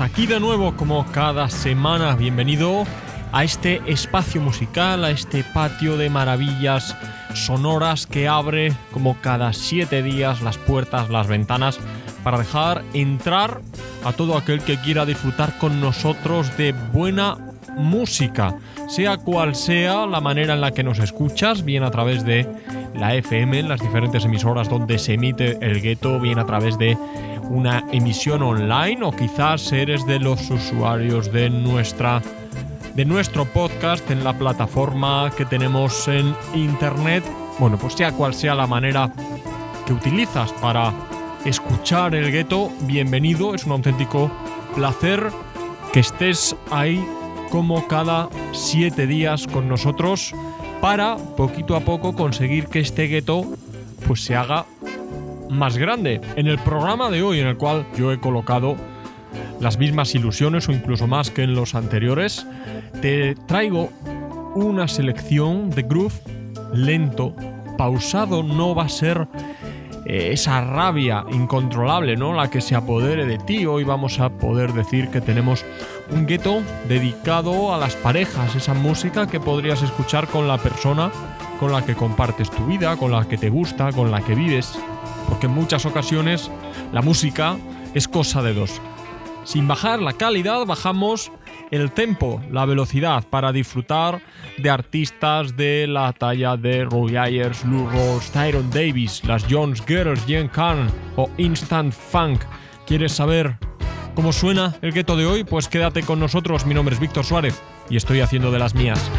aquí de nuevo como cada semana. Bienvenido a este espacio musical, a este patio de maravillas sonoras que abre como cada siete días las puertas, las ventanas, para dejar entrar a todo aquel que quiera disfrutar con nosotros de buena música, sea cual sea la manera en la que nos escuchas, bien a través de la FM, en las diferentes emisoras donde se emite el gueto, bien a través de una emisión online o quizás eres de los usuarios de nuestra de nuestro podcast en la plataforma que tenemos en internet. Bueno, pues sea cual sea la manera que utilizas para escuchar el gueto, bienvenido, es un auténtico placer que estés ahí como cada siete días con nosotros para poquito a poco conseguir que este gueto pues se haga más grande. En el programa de hoy en el cual yo he colocado las mismas ilusiones o incluso más que en los anteriores, te traigo una selección de groove lento, pausado, no va a ser eh, esa rabia incontrolable, ¿no? La que se apodere de ti. Hoy vamos a poder decir que tenemos un gueto dedicado a las parejas, esa música que podrías escuchar con la persona con la que compartes tu vida, con la que te gusta, con la que vives. Porque en muchas ocasiones la música es cosa de dos. Sin bajar la calidad, bajamos el tempo, la velocidad, para disfrutar de artistas de la talla de Roy Ayers, Lou Rawls, Tyron Davis, las Jones Girls, Jen Khan o Instant Funk. ¿Quieres saber cómo suena el gueto de hoy? Pues quédate con nosotros. Mi nombre es Víctor Suárez y estoy haciendo de las mías.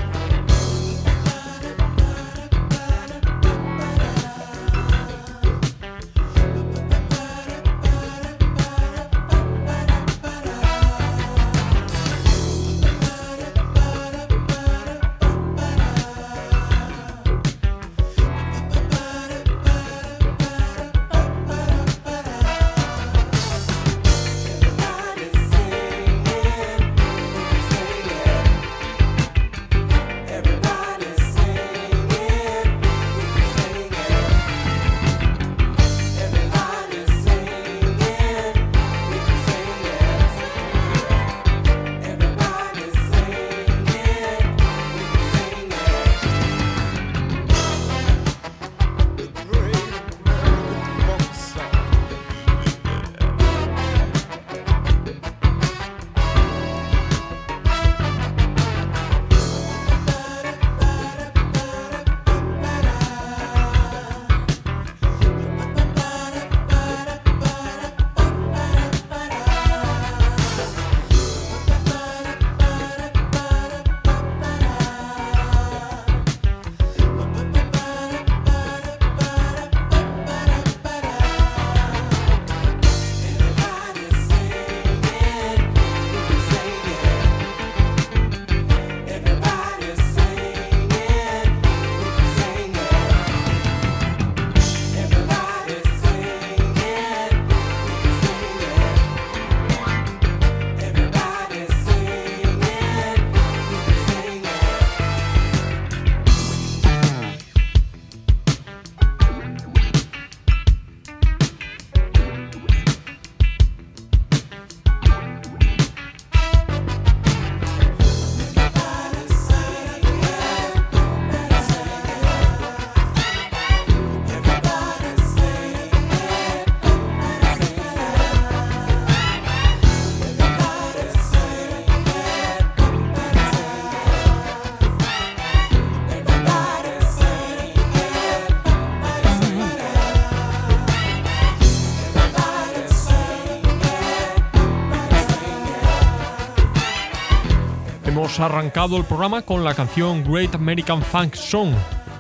Arrancado el programa con la canción Great American Funk Song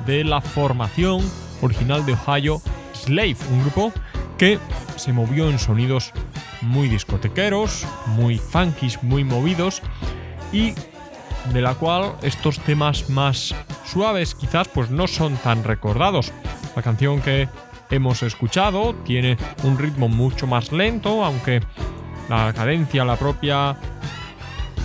de la formación original de Ohio Slave, un grupo que se movió en sonidos muy discotequeros, muy funkis, muy movidos y de la cual estos temas más suaves quizás pues no son tan recordados. La canción que hemos escuchado tiene un ritmo mucho más lento, aunque la cadencia, la propia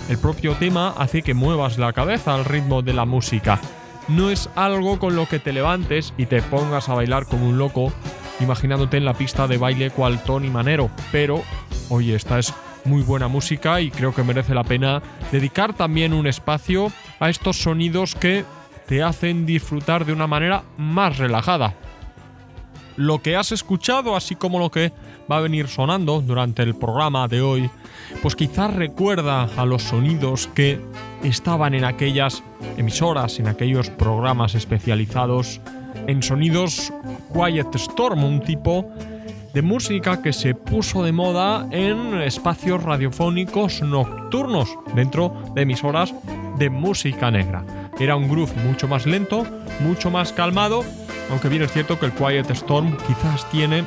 el propio tema hace que muevas la cabeza al ritmo de la música. No es algo con lo que te levantes y te pongas a bailar como un loco imaginándote en la pista de baile cual Tony Manero, pero oye, esta es muy buena música y creo que merece la pena dedicar también un espacio a estos sonidos que te hacen disfrutar de una manera más relajada. Lo que has escuchado, así como lo que va a venir sonando durante el programa de hoy, pues quizás recuerda a los sonidos que estaban en aquellas emisoras, en aquellos programas especializados en sonidos Quiet Storm, un tipo de música que se puso de moda en espacios radiofónicos nocturnos dentro de emisoras de música negra. Era un groove mucho más lento, mucho más calmado, aunque bien es cierto que el Quiet Storm quizás tiene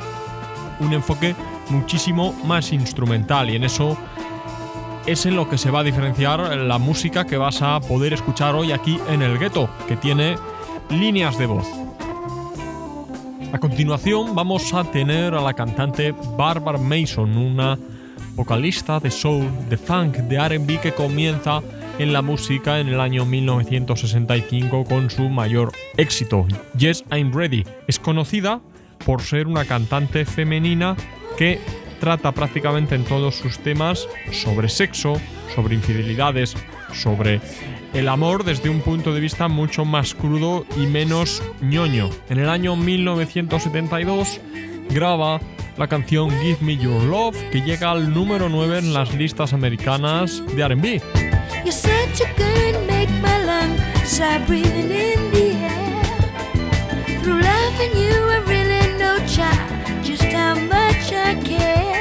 un enfoque muchísimo más instrumental y en eso es en lo que se va a diferenciar la música que vas a poder escuchar hoy aquí en el gueto, que tiene líneas de voz. A continuación vamos a tener a la cantante Barbara Mason, una vocalista de soul, de funk, de RB que comienza en la música en el año 1965 con su mayor éxito, Yes I'm Ready. Es conocida por ser una cantante femenina que trata prácticamente en todos sus temas sobre sexo, sobre infidelidades, sobre el amor desde un punto de vista mucho más crudo y menos ñoño. En el año 1972 graba la canción Give Me Your Love que llega al número 9 en las listas americanas de RB. You're such a gun, make my lungs stop breathing in the air. Through loving you, I really know, child, just how much I care.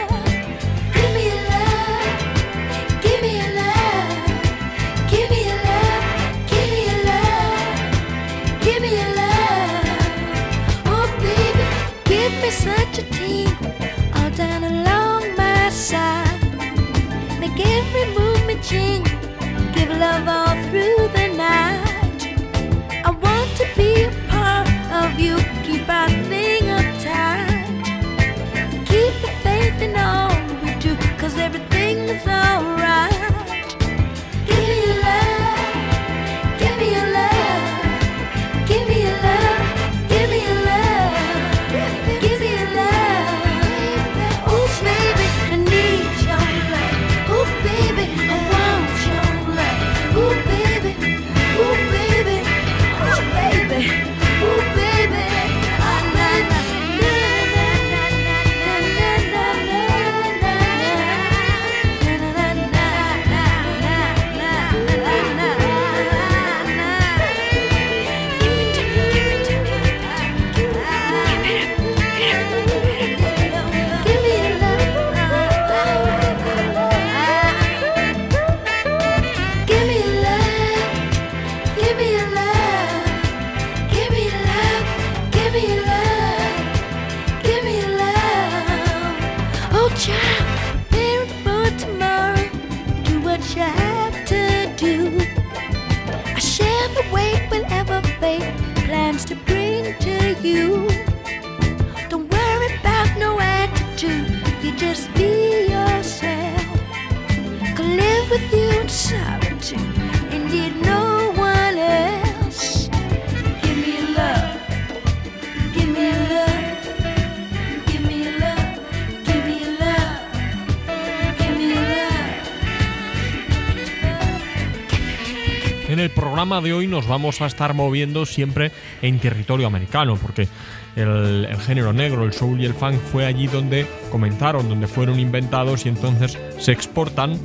De hoy nos vamos a estar moviendo siempre en territorio americano, porque el, género negro, el soul y el funk fue allí donde comenzaron, donde fueron inventados y entonces se exportan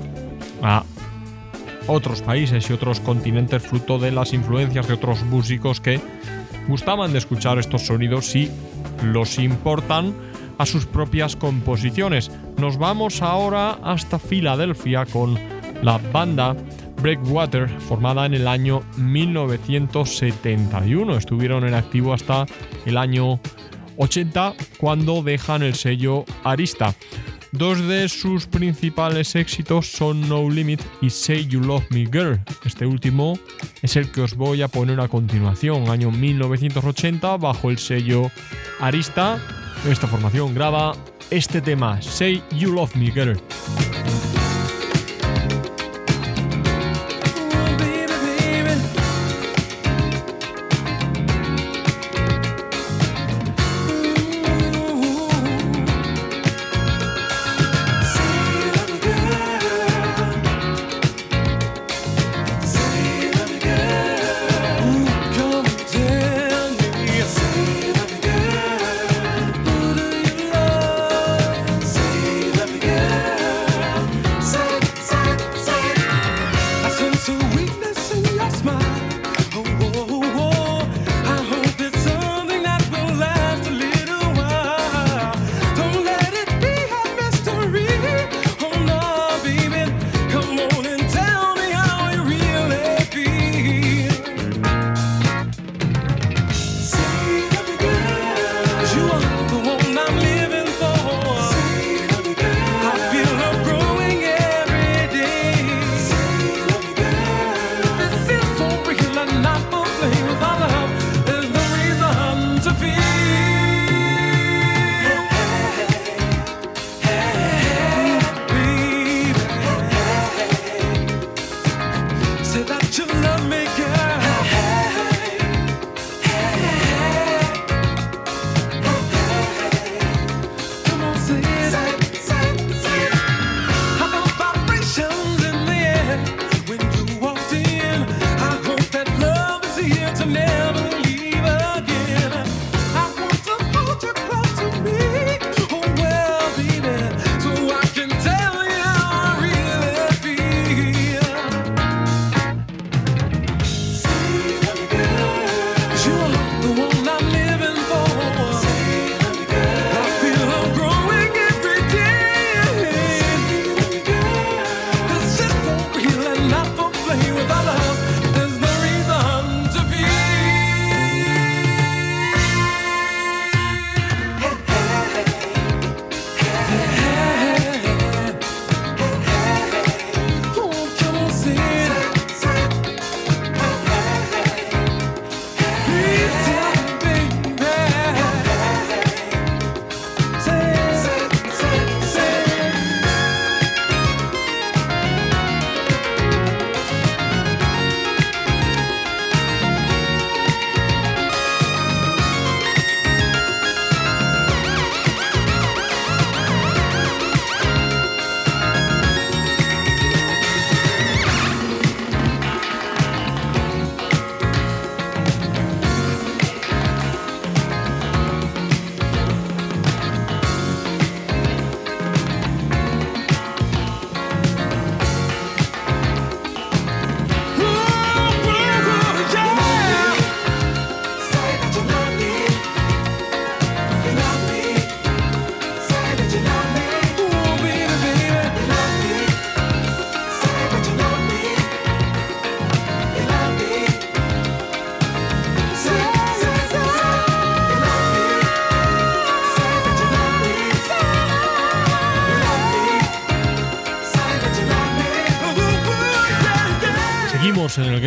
a otros países y otros continentes fruto de las influencias de otros músicos que gustaban de escuchar estos sonidos y los importan a sus propias composiciones. Nos vamos ahora hasta Filadelfia con la banda Breakwater, formada en el año 1971. Estuvieron en activo hasta el año 80 cuando dejan el sello Arista. Dos de sus principales éxitos son No Limit y Say You Love Me Girl. Este último es el que os voy a poner a continuación, año 1980, bajo el sello Arista. Esta formación graba este tema, Say You Love Me Girl.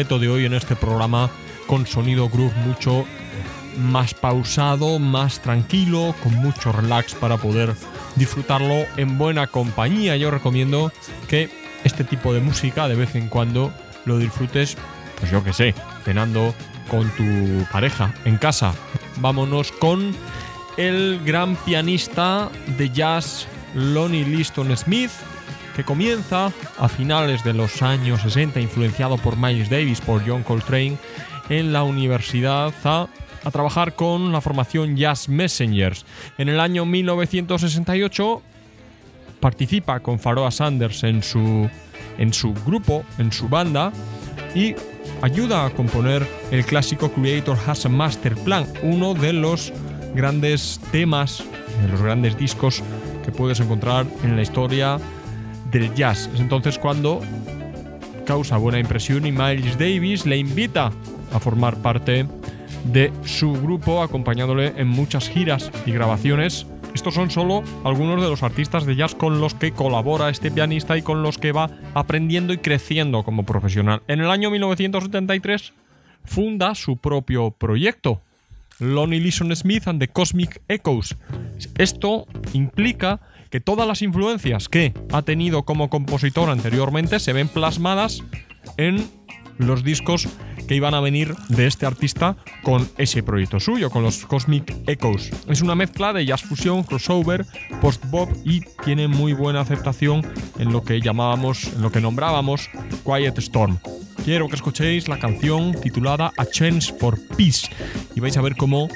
De hoy en este programa con sonido groove mucho más pausado, más tranquilo, con mucho relax para poder disfrutarlo en buena compañía. Yo recomiendo que este tipo de música de vez en cuando lo disfrutes, pues yo que sé, cenando con tu pareja en casa. Vámonos con el gran pianista de jazz Lonnie Liston Smith que comienza a finales de los años 60, influenciado por Miles Davis, por John Coltrane, en la universidad a, trabajar con la formación Jazz Messengers. En el año 1968 participa con Pharoah Sanders en su, en su grupo, en su banda, y ayuda a componer el clásico Creator Has a Master Plan, uno de los grandes temas, de los grandes discos que puedes encontrar en la historia del jazz. Es entonces cuando causa buena impresión y Miles Davis le invita a formar parte de su grupo, acompañándole en muchas giras y grabaciones. Estos son solo algunos de los artistas de jazz con los que colabora este pianista y con los que va aprendiendo y creciendo como profesional. En el año 1973 funda su propio proyecto, Lonnie Lison Smith and the Cosmic Echoes. Esto implica que todas las influencias que ha tenido como compositor anteriormente se ven plasmadas en los discos que iban a venir de este artista con ese proyecto suyo, con los Cosmic Echoes. Es una mezcla de jazz fusión, crossover, post-bop y tiene muy buena aceptación en lo que llamábamos, en lo que nombrábamos Quiet Storm. Quiero que escuchéis la canción titulada A Chance for Peace y vais a ver cómo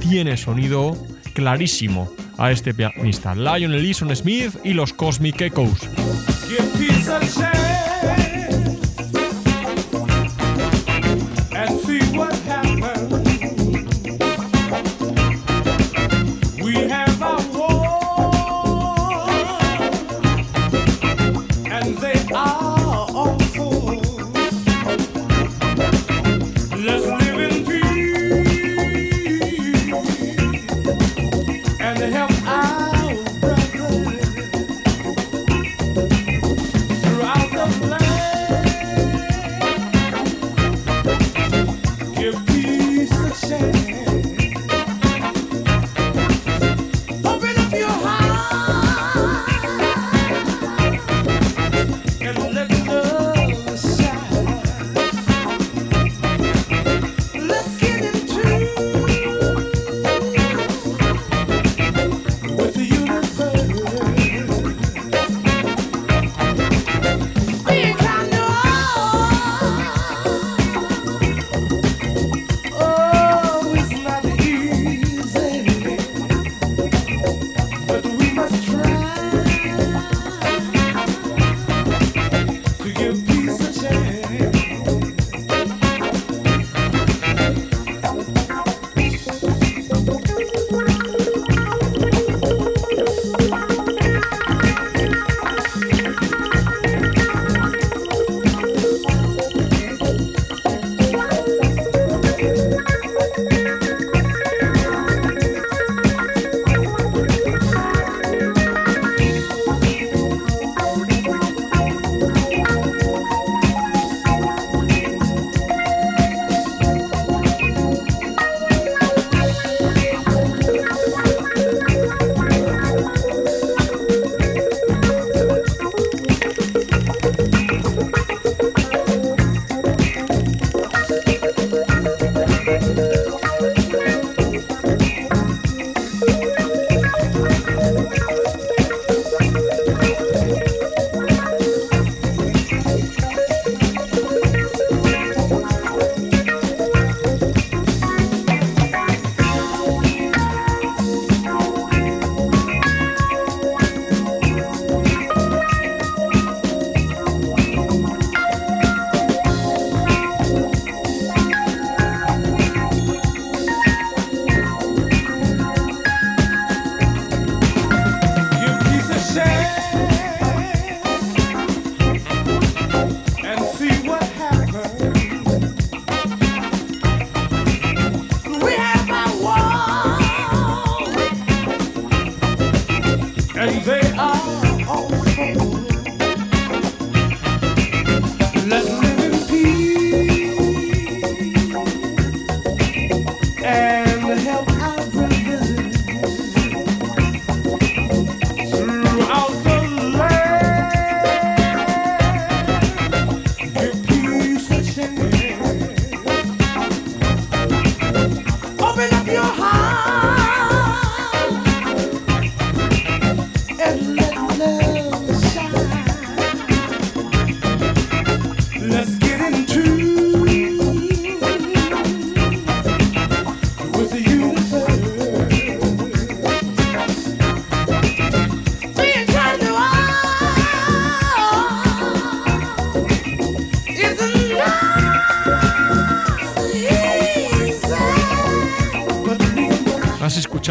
tiene sonido clarísimo a este pianista, Lionel Eason Smith y los Cosmic Echoes.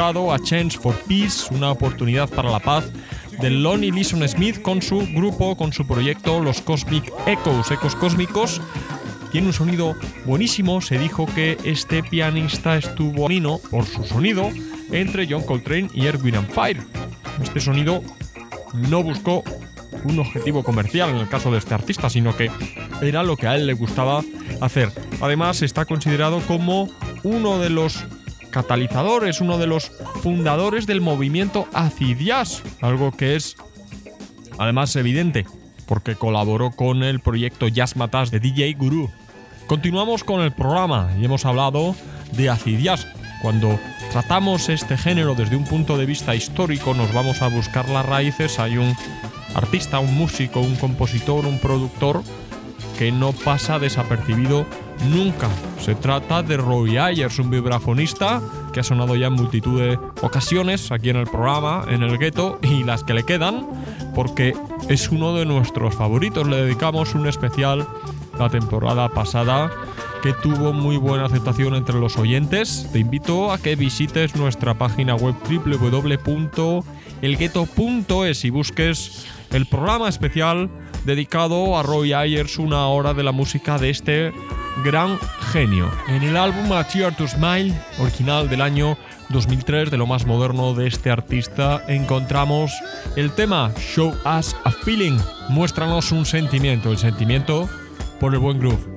A Chance for Peace, una oportunidad para la paz, de Lonnie Leeson Smith con su grupo, con su proyecto Los Cosmic Echoes, Ecos Cósmicos. Tiene un sonido buenísimo, se dijo que este pianista estuvo vino por su sonido entre John Coltrane y Erwin and Fire. Este sonido no buscó un objetivo comercial en el caso de este artista, sino que era lo que a él le gustaba hacer. Además, está considerado como uno de los catalizadores, uno de los fundadores del movimiento acid jazz, algo que es además evidente porque colaboró con el proyecto Jazz Matas de DJ Guru. Continuamos con el programa y hemos hablado de acid jazz. Cuando tratamos este género desde un punto de vista histórico, nos vamos a buscar las raíces. Hay un artista, un músico, un compositor, un productor que no pasa desapercibido nunca. Se trata de Roy Ayers, un vibrafonista que ha sonado ya en multitud de ocasiones aquí en el programa, en el gueto y las que le quedan, porque es uno de nuestros favoritos. Le dedicamos un especial la temporada pasada que tuvo muy buena aceptación entre los oyentes. Te invito a que visites nuestra página web www.elgueto.es y busques el programa especial dedicado a Roy Ayers, una hora de la música de este gran genio. En el álbum A Tear to Smile, original del año 2003, de lo más moderno de este artista, encontramos el tema Show Us a Feeling. Muéstranos un sentimiento, el sentimiento por el buen groove.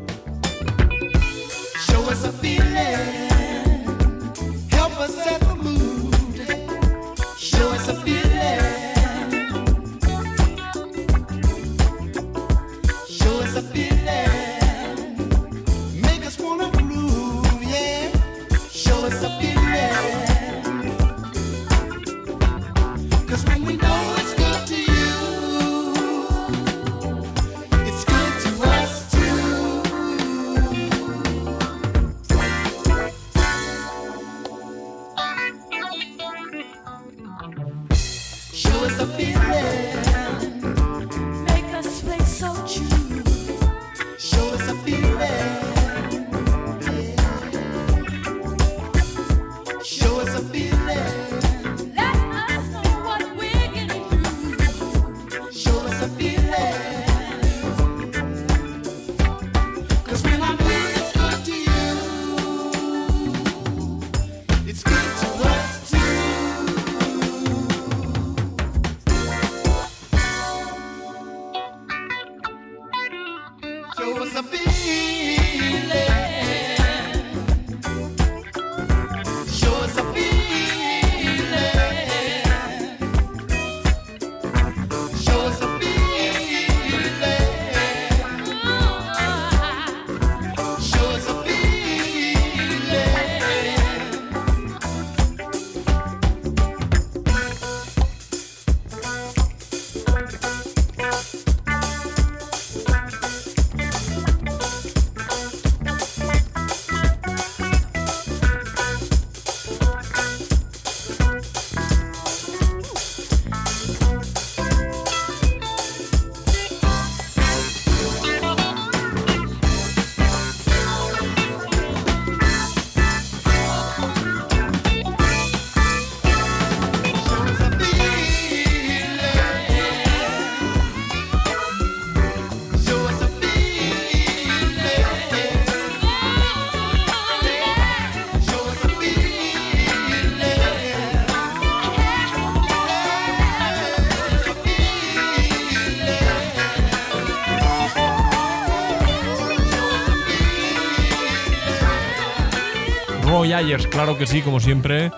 Claro que sí, como siempre,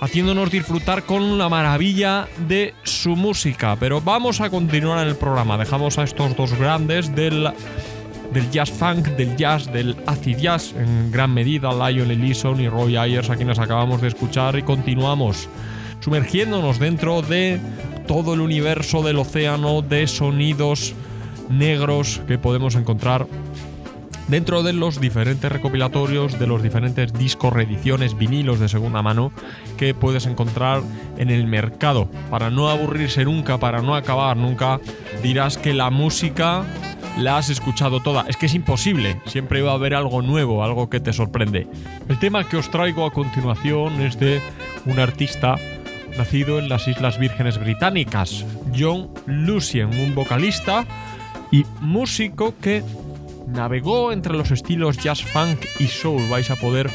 haciéndonos disfrutar con la maravilla de su música. Pero vamos a continuar en el programa. Dejamos a estos dos grandes del, del jazz funk, del jazz, del acid jazz, en gran medida, Lionel Ellison y Roy Ayers, a quienes acabamos de escuchar, y continuamos sumergiéndonos dentro de todo el universo del océano de sonidos negros que podemos encontrar dentro de los diferentes recopilatorios, de los diferentes discos, reediciones, vinilos de segunda mano que puedes encontrar en el mercado. Para no aburrirse nunca, para no acabar nunca, dirás que la música la has escuchado toda. Es que es imposible, siempre va a haber algo nuevo, algo que te sorprende. El tema que os traigo a continuación es de un artista nacido en las Islas Vírgenes Británicas, John Lucien, un vocalista y músico que navegó entre los estilos jazz funk y soul. Vais a poder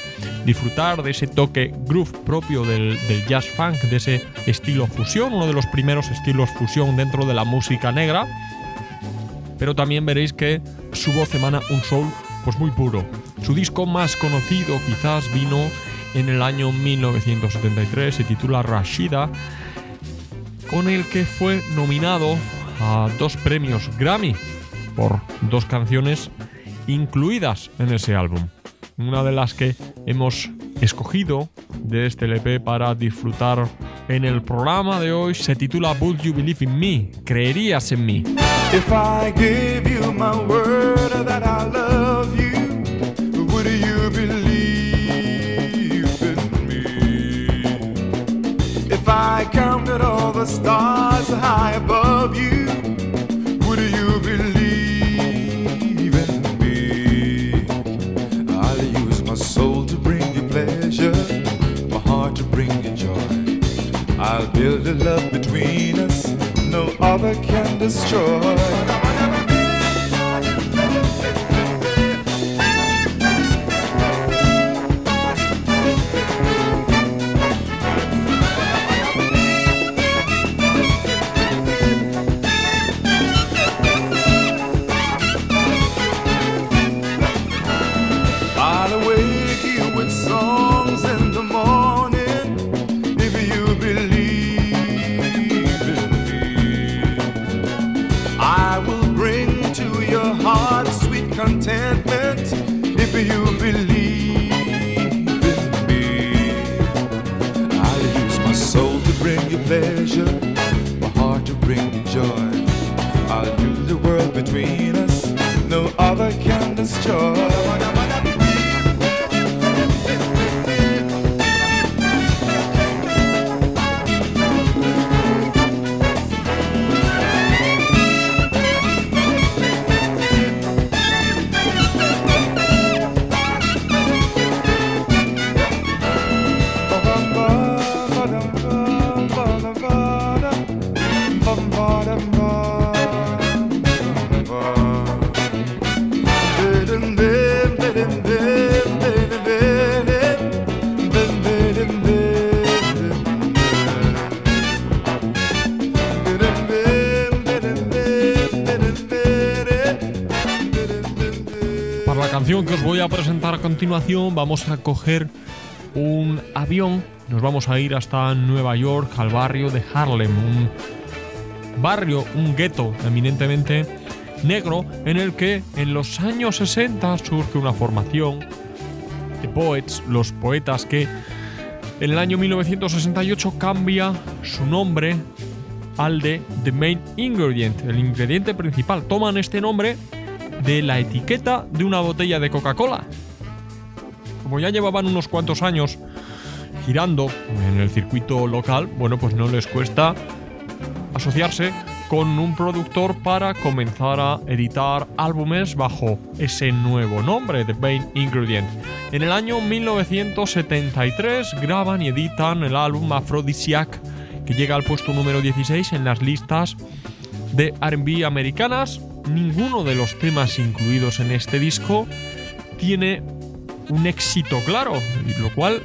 disfrutar de ese toque groove propio del, jazz funk, de ese estilo fusión, uno de los primeros estilos fusión dentro de la música negra. Pero también veréis que su voz emana un soul pues muy puro. Su disco más conocido quizás vino en el año 1973, se titula Rashida, con el que fue nominado a dos premios Grammy por dos canciones incluidas en ese álbum. Una de las que hemos escogido de este LP para disfrutar en el programa de hoy se titula Would You Believe in Me? ¿Creerías en mí? If I give you my word that I love you, would you believe in me? If I counted all the stars high above you, I'll build a love between us no other can destroy. Vamos a coger un avión, nos vamos a ir hasta Nueva York, al barrio de Harlem, un barrio, un gueto eminentemente negro en el que en los años 60 surge una formación de poets, los poetas que en el año 1968 cambia su nombre al de The Main Ingredient, el ingrediente principal. Toman este nombre de la etiqueta de una botella de Coca-Cola. Como ya llevaban unos cuantos años girando en el circuito local, bueno, pues no les cuesta asociarse con un productor para comenzar a editar álbumes bajo ese nuevo nombre, The Main Ingredient. En el año 1973 graban y editan el álbum Aphrodisiac, que llega al puesto número 16 en las listas de RB americanas. Ninguno de los temas incluidos en este disco tiene un éxito claro, lo cual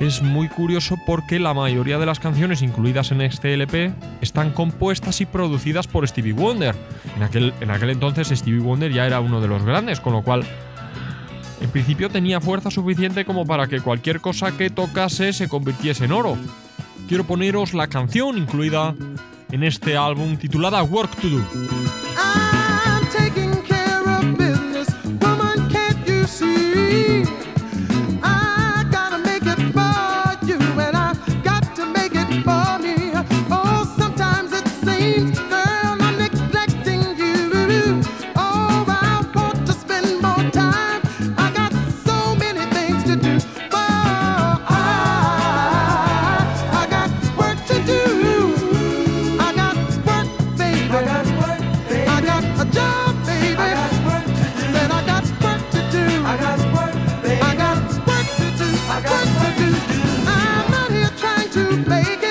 es muy curioso porque la mayoría de las canciones incluidas en este LP están compuestas y producidas por Stevie Wonder. En aquel, en aquel entonces Stevie Wonder ya era uno de los grandes, con lo cual en principio tenía fuerza suficiente como para que cualquier cosa que tocase se convirtiese en oro. Quiero poneros la canción incluida en este álbum titulada Work to Do. See? make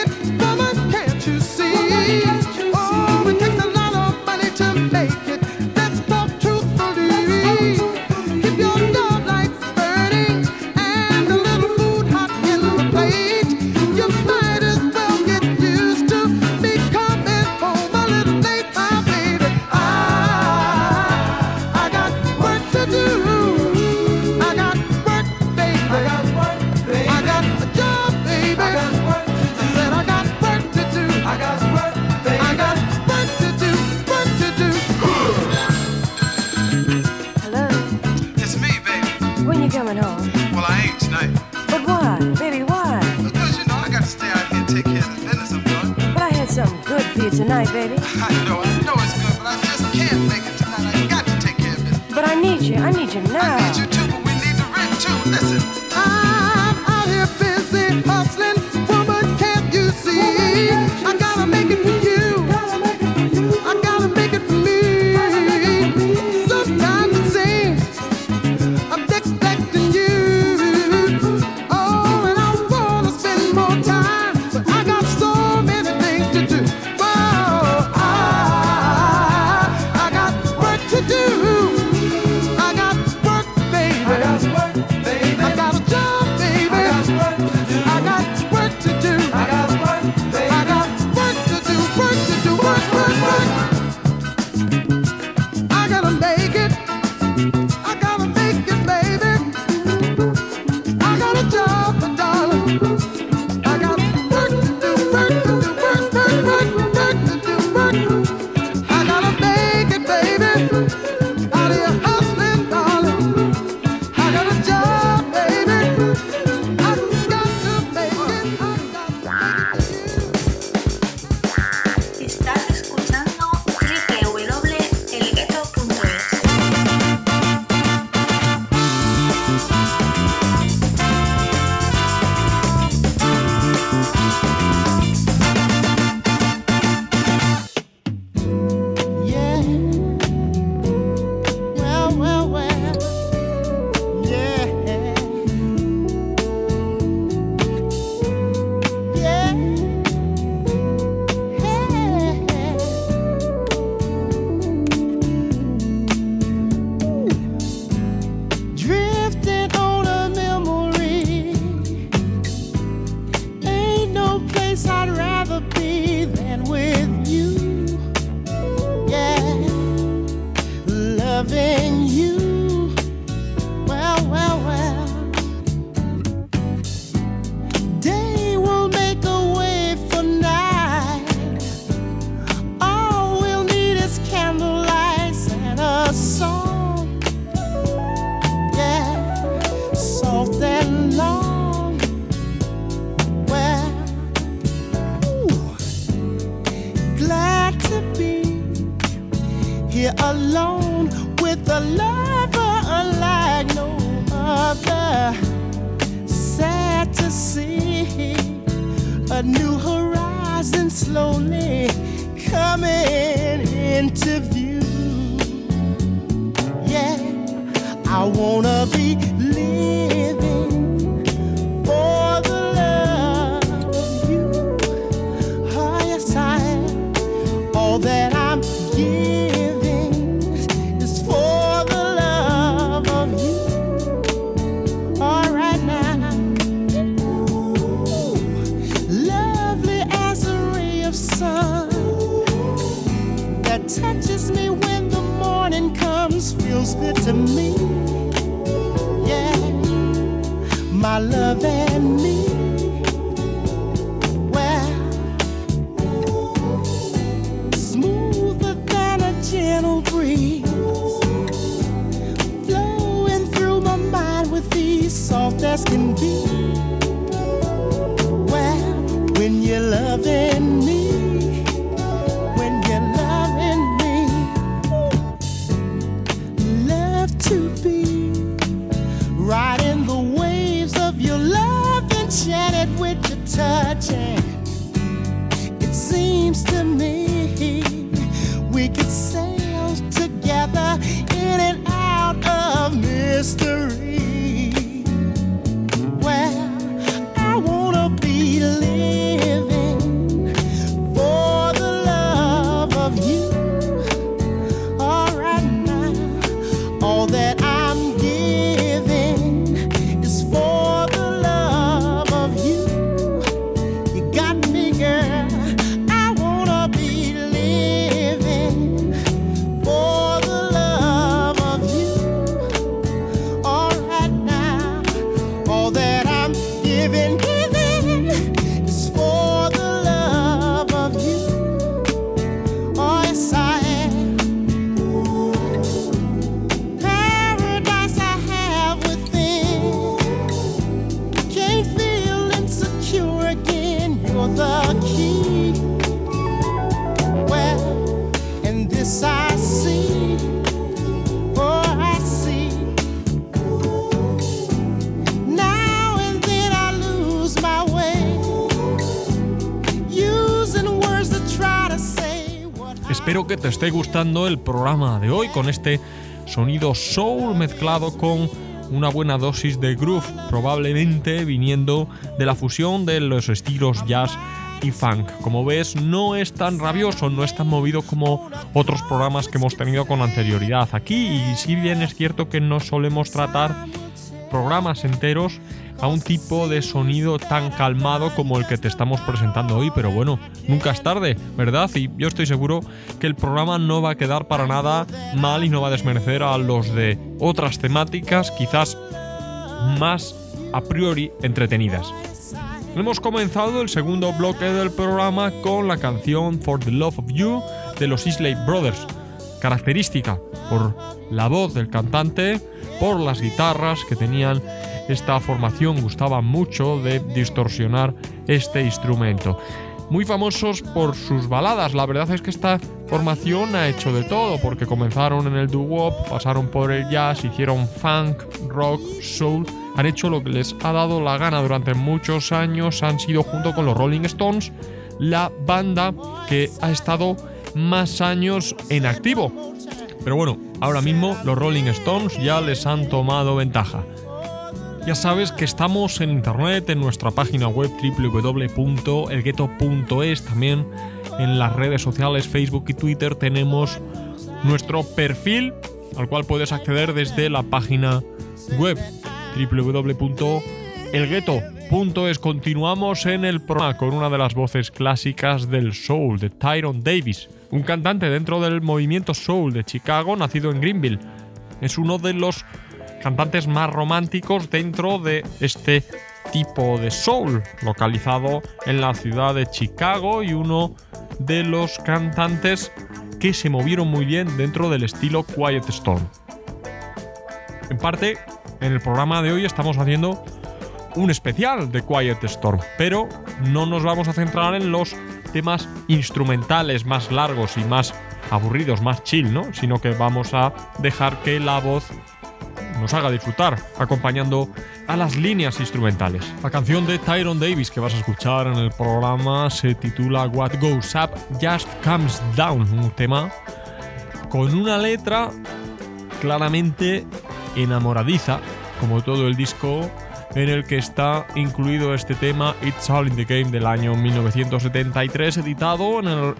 que te esté gustando el programa de hoy con este sonido soul mezclado con una buena dosis de groove, probablemente viniendo de la fusión de los estilos jazz y funk. Como ves, no es tan rabioso, no es tan movido como otros programas que hemos tenido con anterioridad aquí. Y si bien es cierto que no solemos tratar programas enteros a un tipo de sonido tan calmado como el que te estamos presentando hoy, pero bueno, nunca es tarde, ¿verdad? Y yo estoy seguro que el programa no va a quedar para nada mal y no va a desmerecer a los de otras temáticas, quizás más a priori entretenidas. Hemos comenzado el segundo bloque del programa con la canción For the Love of You de los Isley Brothers, característica por la voz del cantante, por las guitarras que tenían esta formación, gustaba mucho de distorsionar este instrumento. Muy famosos por sus baladas, la verdad es que esta formación ha hecho de todo, porque comenzaron en el doo-wop, pasaron por el jazz, hicieron funk, rock, soul, han hecho lo que les ha dado la gana durante muchos años, han sido junto con los Rolling Stones la banda que ha estado más años en activo. Pero bueno, ahora mismo los Rolling Stones ya les han tomado ventaja. Ya sabes que estamos en internet, en nuestra página web www.elgueto.es, también en las redes sociales Facebook y Twitter tenemos nuestro perfil al cual puedes acceder desde la página web www.elgueto.es. Continuamos en el programa con una de las voces clásicas del soul, de Tyron Davis, un cantante dentro del movimiento soul de Chicago, nacido en Greenville. Es uno de los cantantes más románticos dentro de este tipo de soul, localizado en la ciudad de Chicago y uno de los cantantes que se movieron muy bien dentro del estilo Quiet Storm. En parte, en el programa de hoy estamos haciendo un especial de Quiet Storm, pero no nos vamos a centrar en los temas instrumentales más largos y más aburridos, más chill, ¿no? Sino que vamos a dejar que la voz nos haga disfrutar, acompañando a las líneas instrumentales. La canción de Tyron Davis que vas a escuchar en el programa se titula What Goes Up Just Comes Down, un tema con una letra claramente enamoradiza, como todo el disco en el que está incluido este tema It's All in the Game del año 1973, editado en, el-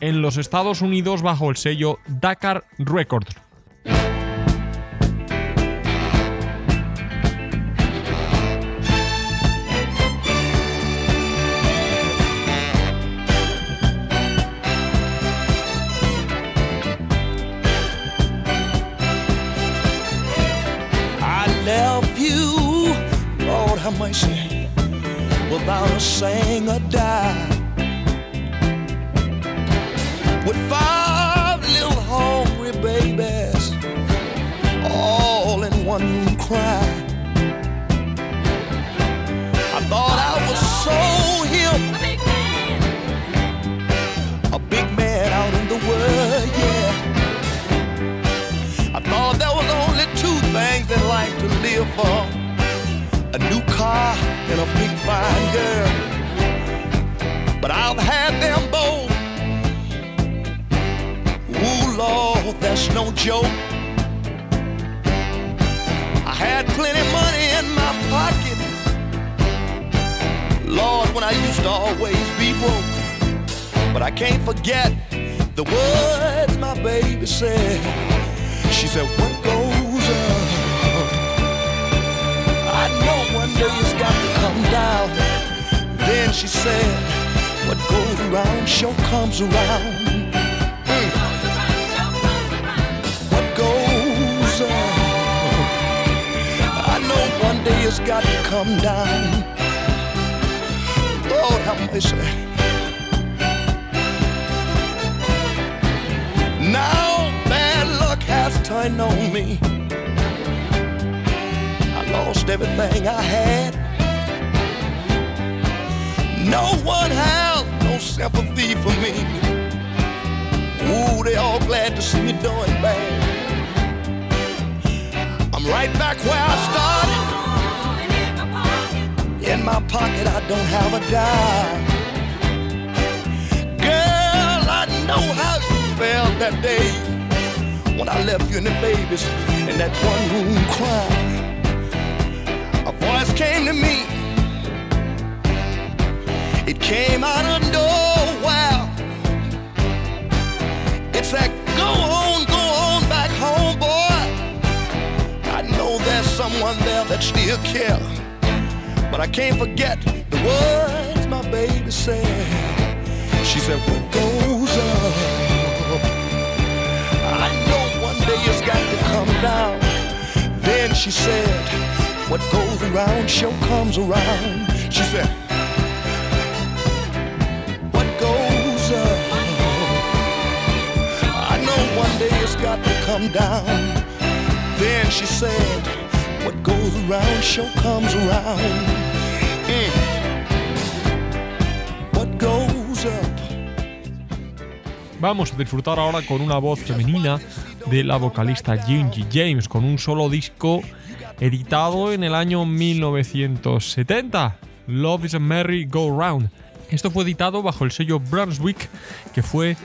en los Estados Unidos bajo el sello Dakar Records. fancy without a sing or die. With fire. A new car and a big fine girl. But I've had them both. Ooh, Lord, that's no joke. I had plenty money in my pocket. Lord, when I used to always be broke. But I can't forget the words my baby said. She said, one day it's got to come down. Then she said, What goes around sure comes around. Mm. What goes up? I know one day it's got to come down. Lord have mercy. Now bad luck has turned on me. Lost everything I had. No one has no sympathy for me. Ooh, they all glad to see me doing bad. I'm right back where I started. In my pocket, I don't have a dime. Girl, I know how you felt that day when I left you and the babies in that one room crying. It came out of nowhere. It said, Go on, go on back home, boy. I know there's someone there that still care, but I can't forget the words my baby said. She said, What goes up? I know one day it's got to come down. Then she said, What goes around sure comes around. She said, Vamos a disfrutar ahora con una voz femenina de la vocalista Gingy James, con un solo disco editado en el año 1970, Love is a Merry Go Round. Esto fue editado bajo el sello Brunswick, que fue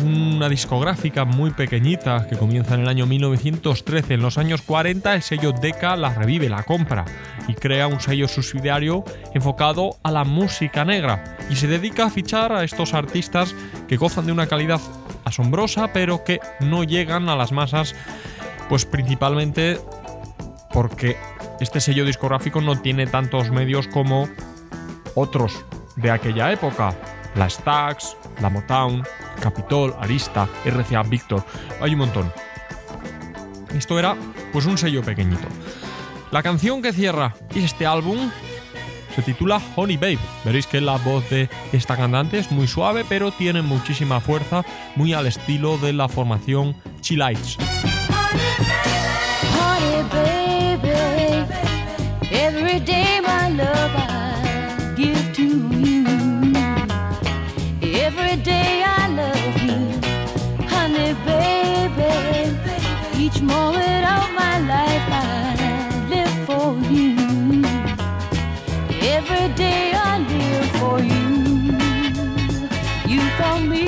una discográfica muy pequeñita que comienza en el año 1913. En los años 40 el sello Decca la revive, la compra y crea un sello subsidiario enfocado a la música negra y se dedica a fichar a estos artistas que gozan de una calidad asombrosa pero que no llegan a las masas pues principalmente porque este sello discográfico no tiene tantos medios como otros de aquella época. La Stax, la Motown, Capitol, Arista, RCA Victor, hay un montón. Esto era pues un sello pequeñito. La canción que cierra este álbum se titula Honey Babe. Veréis que la voz de esta cantante es muy suave, pero tiene muchísima fuerza, muy al estilo de la formación Chilites. Honey, baby, every day my love Each moment of my life I live for you. Every day I live for you, you for me,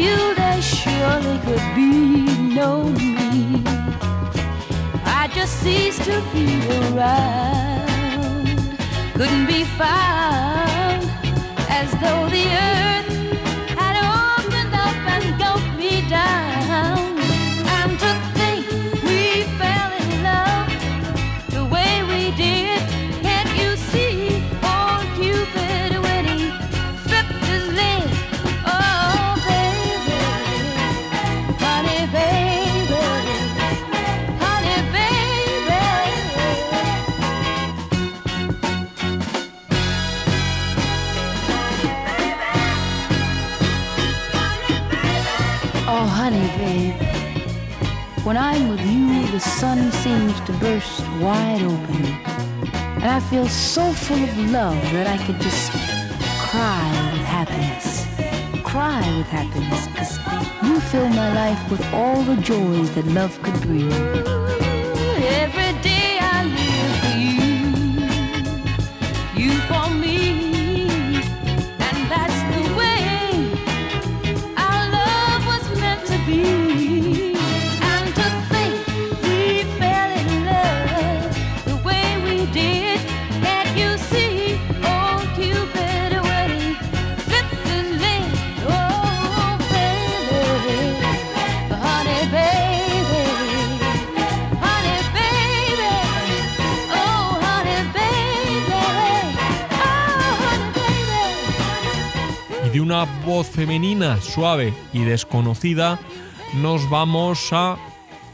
you, there surely could be no me. I just ceased to be around, couldn't be found, as though the earth the sun seems to burst wide open. And I feel so full of love that I could just cry with happiness. Cry with happiness, because you fill my life with all the joys that love could bring. Voz femenina suave y desconocida, nos vamos a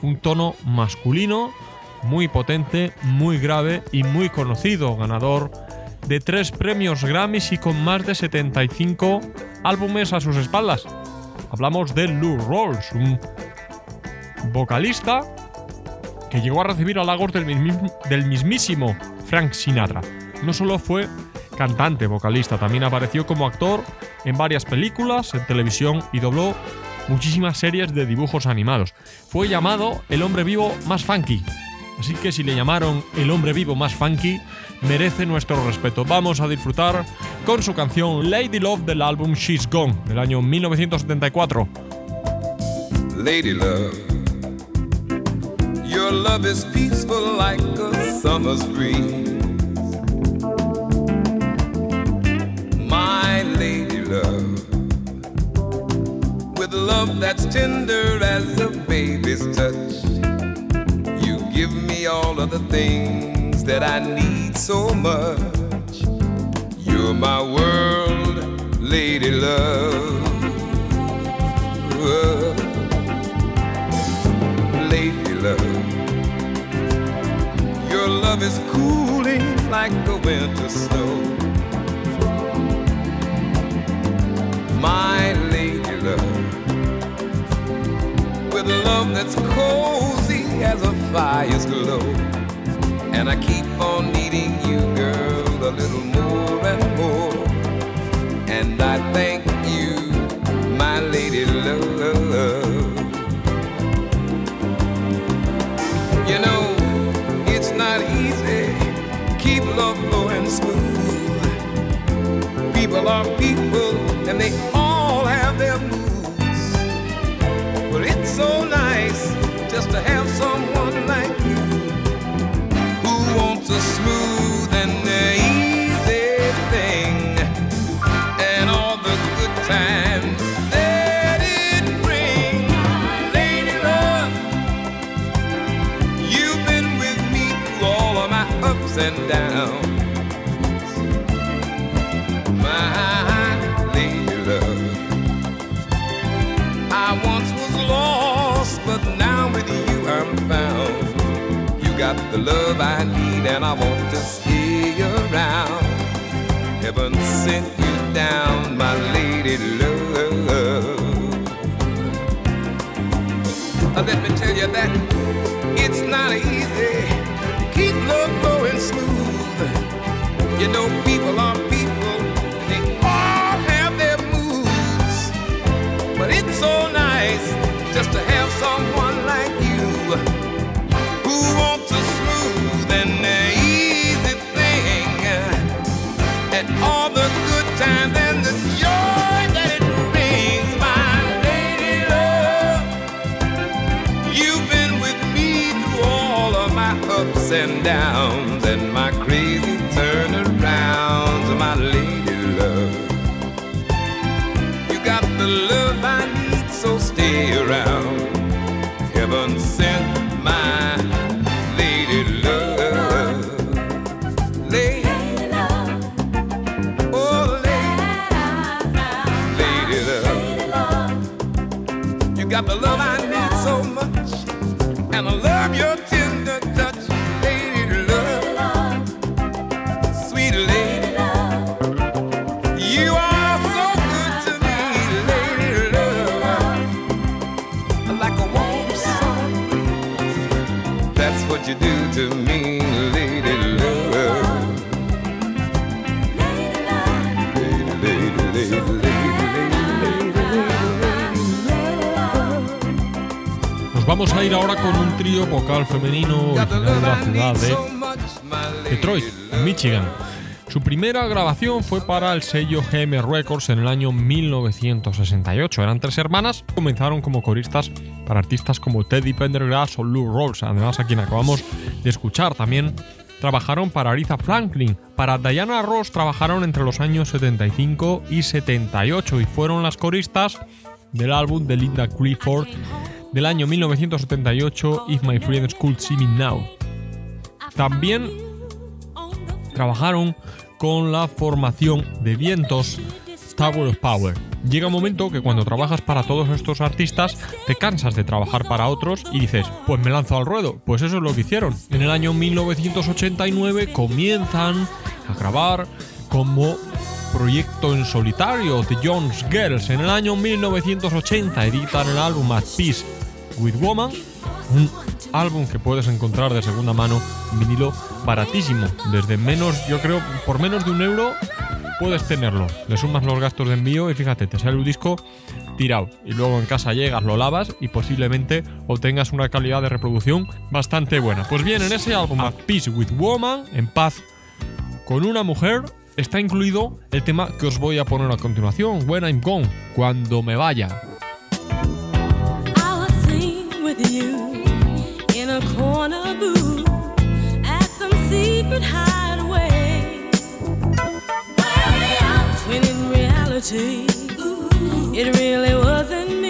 un tono masculino muy potente, muy grave y muy conocido, ganador de tres premios Grammys y con más de 75 álbumes a sus espaldas. Hablamos de Lou Rawls, un vocalista que llegó a recibir halagos del, del mismísimo Frank Sinatra. No solo fue cantante, vocalista, también apareció como actor en varias películas, en televisión y dobló muchísimas series de dibujos animados. Fue llamado el hombre vivo más funky. Así que si le llamaron el hombre vivo más funky, merece nuestro respeto. Vamos a disfrutar con su canción Lady Love del álbum She's Gone del año 1974. Lady love, your love is peaceful like a summer's breeze. With love that's tender as a baby's touch, you give me all of the things that I need so much. You're my world, lady love. Uh, lady love. Your love is cooling like the winter snow. My love that's cozy as a fire's glow. And I keep on needing you, girl, a little more and more. And I thank you, my lady love. You know, it's not easy. Keep love flowing smooth. People are people, and they to have someone like you who wants a smooth the love I need, and I want to stay around. Heaven sent you down, my lady love. Let me tell you that it's not easy. Keep love going smooth. You know, people are people, they all have their moods. But it's so nice just to have someone vamos a ir ahora con un trío vocal femenino de la ciudad de Detroit, Michigan. Su primera grabación fue para el sello GM Records en el año 1968. Eran tres hermanas, comenzaron como coristas para artistas como Teddy Pendergrass o Lou Rawls, además a quien acabamos de escuchar. También trabajaron para Aretha Franklin, para Diana Ross trabajaron entre los años 75 y 78 y fueron las coristas del álbum de Linda Clifford del año 1978 If My Friends Could See Me Now. También trabajaron con la formación de vientos Tower of Power. llega un momento que cuando trabajas para todos estos artistas te cansas de trabajar para otros y dices, pues me lanzo al ruedo. Pues eso es lo que hicieron. En el año 1989 comienzan a grabar como proyecto en solitario The Jones Girls. En el año 1980 editan el álbum At Peace with Woman, un álbum que puedes encontrar de segunda mano vinilo baratísimo, desde menos, yo creo, por menos de un euro puedes tenerlo. Le sumas los gastos de envío y fíjate, te sale un disco tirado. Y luego en casa llegas, lo lavas y posiblemente obtengas una calidad de reproducción bastante buena. Pues bien, en ese álbum At Peace with Woman, en paz con una mujer, está incluido el tema que os voy a poner a continuación, When I'm Gone, cuando me vaya. It really wasn't me.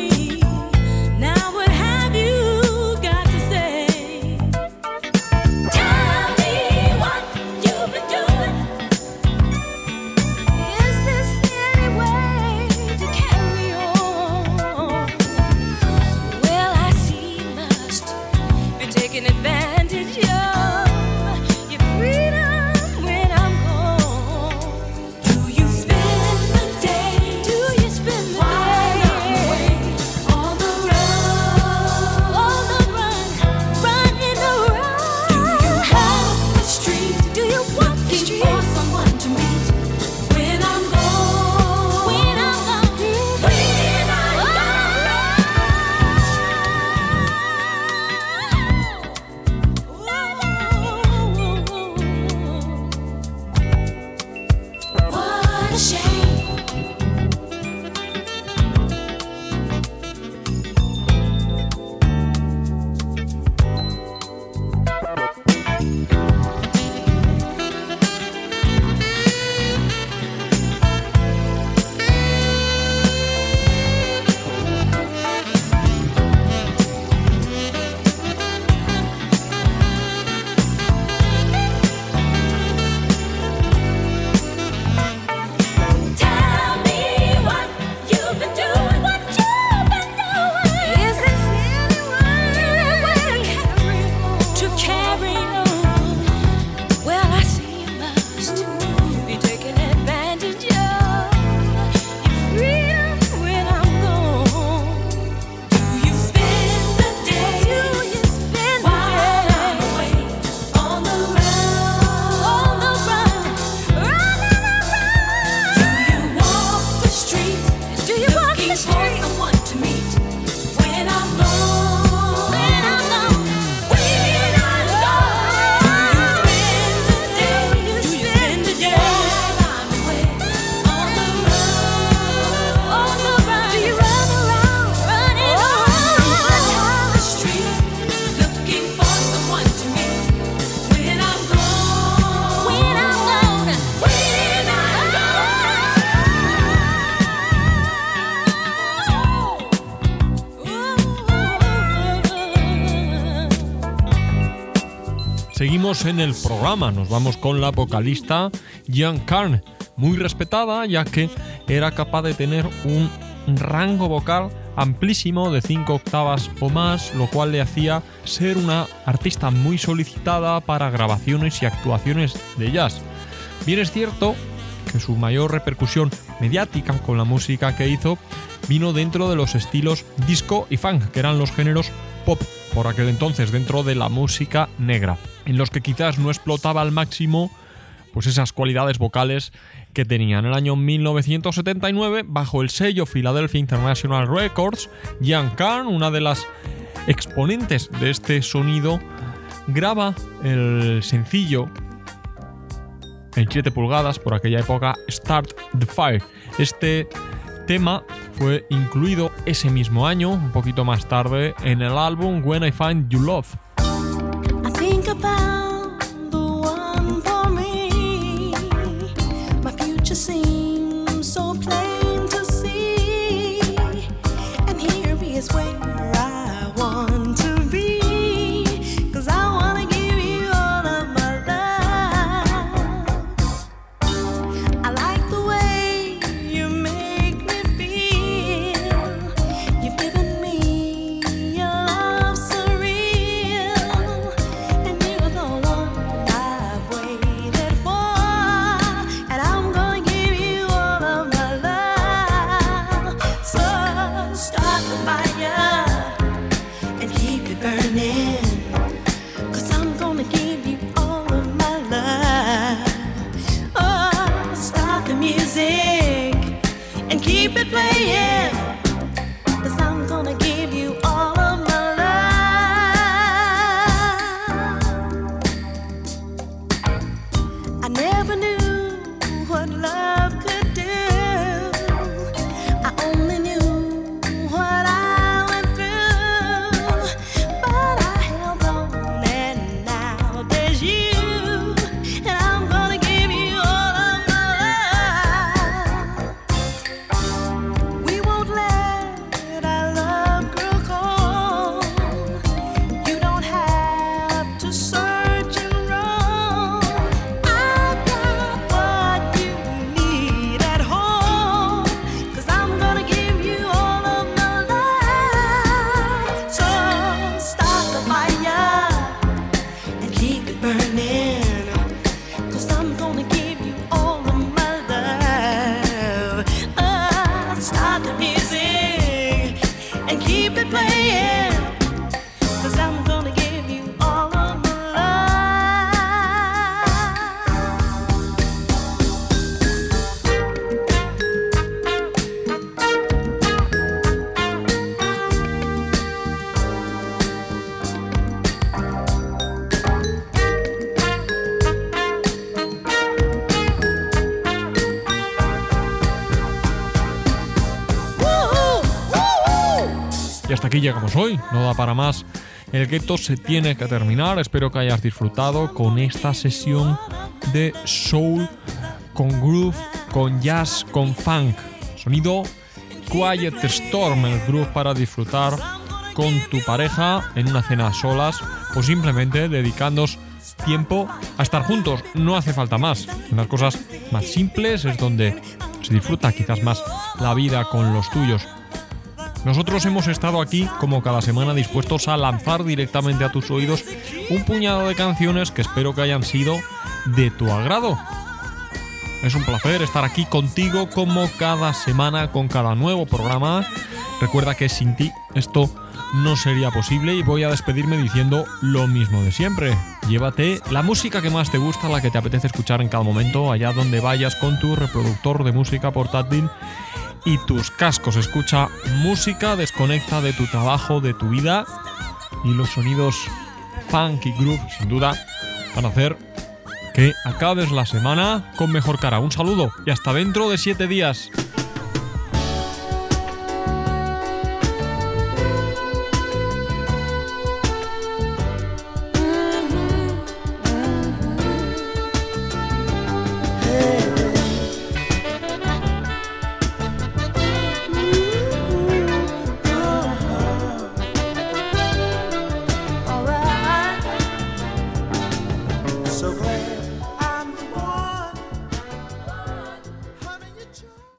En el programa, nos vamos con la vocalista Jan Carn, muy respetada ya que era capaz de tener un rango vocal amplísimo de 5 octavas o más, lo cual le hacía ser una artista muy solicitada para grabaciones y actuaciones de jazz. Bien es cierto que su mayor repercusión mediática con la música que hizo vino dentro de los estilos disco y funk, que eran los géneros pop por aquel entonces dentro de la música negra, en los que quizás no explotaba al máximo pues esas cualidades vocales que tenía. En el año 1979, bajo el sello Philadelphia International Records, Jan Carn, una de las exponentes de este sonido, graba el sencillo en 7 pulgadas por aquella época Start the Fire. Este tema fue incluido ese mismo año, un poquito más tarde, en el álbum When I Find You Love. Y hasta aquí llegamos hoy, no da para más. El gueto se tiene que terminar. Espero que hayas disfrutado con esta sesión de soul, con groove, con jazz, con funk. Sonido Quiet Storm, el groove para disfrutar con tu pareja en una cena a solas o simplemente dedicándos tiempo a estar juntos. No hace falta más. En las cosas más simples es donde se disfruta quizás más la vida con los tuyos. Nosotros hemos estado aquí como cada semana dispuestos a lanzar directamente a tus oídos un puñado de canciones que espero que hayan sido de tu agrado. Es un placer estar aquí contigo como cada semana con cada nuevo programa. Recuerda que sin ti esto no sería posible y voy a despedirme diciendo lo mismo de siempre. Llévate la música que más te gusta, la que te apetece escuchar en cada momento, allá donde vayas con tu reproductor de música portátil y tus cascos. Escucha música, desconecta de tu trabajo, de tu vida y los sonidos funk y groove, sin duda, van a hacer que acabes la semana con mejor cara. Un saludo y hasta dentro de siete días.